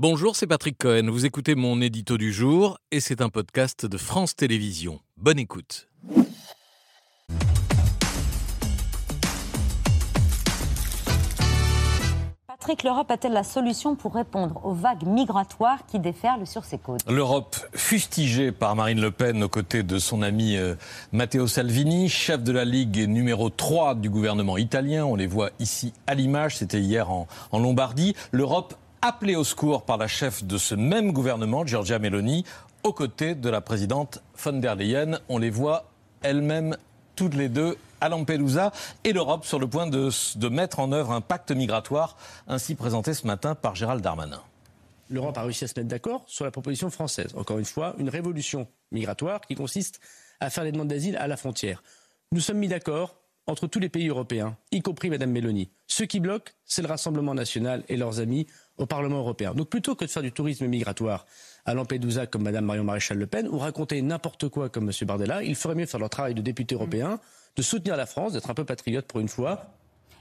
Bonjour, c'est Patrick Cohen. Vous écoutez mon édito du jour et c'est un podcast de France Télévisions. Bonne écoute. Patrick, l'Europe a-t-elle la solution pour répondre aux vagues migratoires qui déferlent sur ses côtes? L'Europe, fustigée par Marine Le Pen aux côtés de son ami euh, Matteo Salvini, chef de la Ligue numéro 3 du gouvernement italien, on les voit ici à l'image, c'était hier en, en Lombardie, l'Europe appelée au secours par la chef de ce même gouvernement, Giorgia Meloni, aux côtés de la présidente von der Leyen. On les voit elles-mêmes toutes les deux à Lampedusa et l'Europe sur le point de, de, mettre en œuvre un pacte migratoire, ainsi présenté ce matin par Gérald Darmanin. L'Europe a réussi à se mettre d'accord sur la proposition française. Encore une fois, une révolution migratoire qui consiste à faire les demandes d'asile à la frontière. Nous sommes mis d'accord entre tous les pays européens, y compris Mme Mélanie. Ce qui bloque, c'est le Rassemblement national et leurs amis au Parlement européen. Donc plutôt que de faire du tourisme migratoire à Lampedusa comme Mme Marion Maréchal Le Pen ou raconter n'importe quoi comme M. Bardella, il ferait mieux faire leur travail de député européen, de soutenir la France, d'être un peu patriote pour une fois,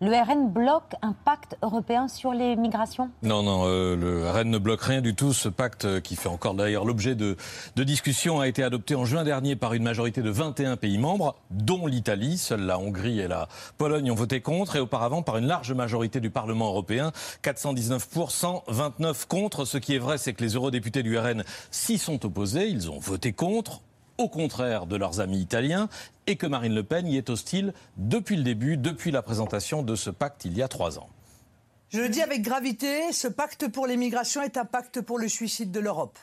le RN bloque un pacte européen sur les migrations? Non, non, euh, le RN ne bloque rien du tout. Ce pacte, euh, qui fait encore d'ailleurs l'objet de, discussions, a été adopté en juin dernier par une majorité de 21 pays membres, dont l'Italie. Seules la Hongrie et la Pologne ont voté contre, et auparavant par une large majorité du Parlement européen, 419 pour 129 contre. Ce qui est vrai, c'est que les eurodéputés du RN s'y sont opposés. Ils ont voté contre au contraire de leurs amis italiens, et que Marine Le Pen y est hostile depuis le début, depuis la présentation de ce pacte il y a trois ans. Je le dis avec gravité, ce pacte pour l'immigration est un pacte pour le suicide de l'Europe.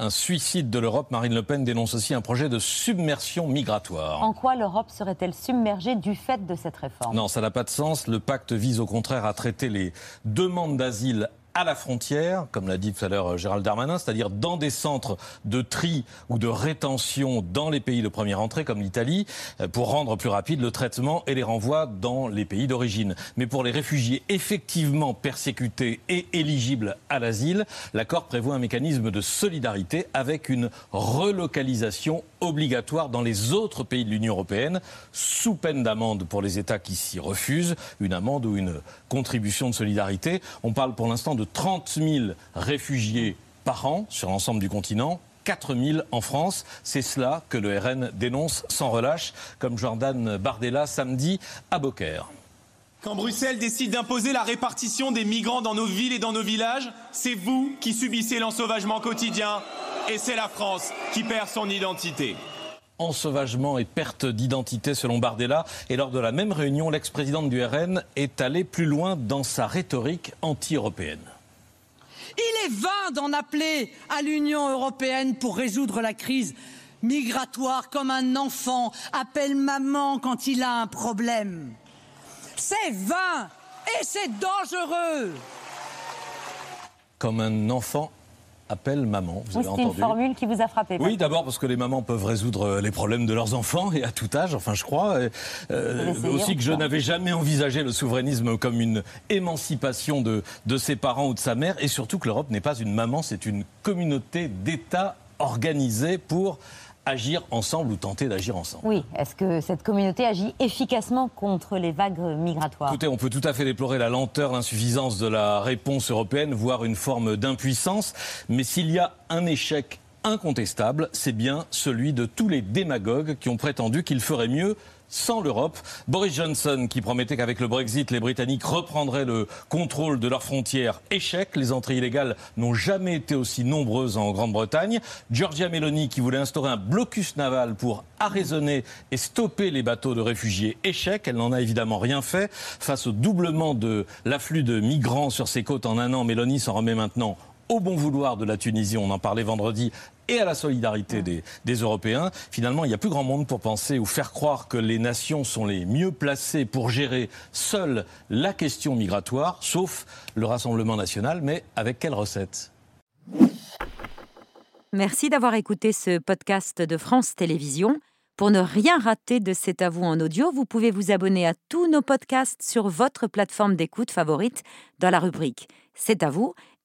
Un suicide de l'Europe, Marine Le Pen dénonce aussi un projet de submersion migratoire. En quoi l'Europe serait-elle submergée du fait de cette réforme? Non, ça n'a pas de sens. Le pacte vise au contraire à traiter les demandes d'asile à la frontière, comme l'a dit tout à l'heure euh, Gérald Darmanin, c'est-à-dire dans des centres de tri ou de rétention dans les pays de première entrée, comme l'Italie, euh, pour rendre plus rapide le traitement et les renvois dans les pays d'origine. Mais pour les réfugiés effectivement persécutés et éligibles à l'asile, l'accord prévoit un mécanisme de solidarité avec une relocalisation obligatoire dans les autres pays de l'Union européenne, sous peine d'amende pour les États qui s'y refusent, une amende ou une contribution de solidarité. On parle pour l'instant de 30 000 réfugiés par an sur l'ensemble du continent. 4 000 en France. C'est cela que le RN dénonce sans relâche, comme Jordan Bardella samedi à Beaucaire. Quand Bruxelles décide d'imposer la répartition des migrants dans nos villes et dans nos villages, c'est vous qui subissez l'ensauvagement quotidien et c'est la France qui perd son identité ensauvagement et perte d'identité selon Bardella. Et lors de la même réunion, l'ex-présidente du RN est allée plus loin dans sa rhétorique anti-européenne. Il est vain d'en appeler à l'Union européenne pour résoudre la crise migratoire comme un enfant appelle maman quand il a un problème. C'est vain et c'est dangereux. Comme un enfant appelle maman. Vous avez entendu. C'est une formule qui vous a frappé. Oui, d'abord parce que les mamans peuvent résoudre euh, les problèmes de leurs enfants et à tout âge, enfin je crois. Euh, aussi que je n'avais jamais envisagé le souverainisme comme une émancipation de, de ses parents ou de sa mère et surtout que l'Europe n'est pas une maman, c'est une communauté d'États organisés pour agir ensemble ou tenter d'agir ensemble. Oui, est-ce que cette communauté agit efficacement contre les vagues migratoires? Écoutez, on peut tout à fait déplorer la lenteur, l'insuffisance de la réponse européenne, voire une forme d'impuissance, mais s'il y a un échec incontestable, c'est bien celui de tous les démagogues qui ont prétendu qu'il ferait mieux sans l'Europe. Boris Johnson qui promettait qu'avec le Brexit, les Britanniques reprendraient le contrôle de leurs frontières. Échec. Les entrées illégales n'ont jamais été aussi nombreuses en Grande-Bretagne. Giorgia Meloni qui voulait instaurer un blocus naval pour arraisonner et stopper les bateaux de réfugiés. Échec. Elle n'en a évidemment rien fait. Face au doublement de l'afflux de migrants sur ses côtes en un an, Meloni s'en remet maintenant au bon vouloir de la Tunisie, on en parlait vendredi, et à la solidarité des, des, Européens. Finalement, il n'y a plus grand monde pour penser ou faire croire que les nations sont les mieux placées pour gérer seule la question migratoire, sauf le Rassemblement national, mais avec quelle recette? Merci d'avoir écouté ce podcast de France Télévisions. Pour ne rien rater de C'est à vous en audio, vous pouvez vous abonner à tous nos podcasts sur votre plateforme d'écoute favorite dans la rubrique C'est à vous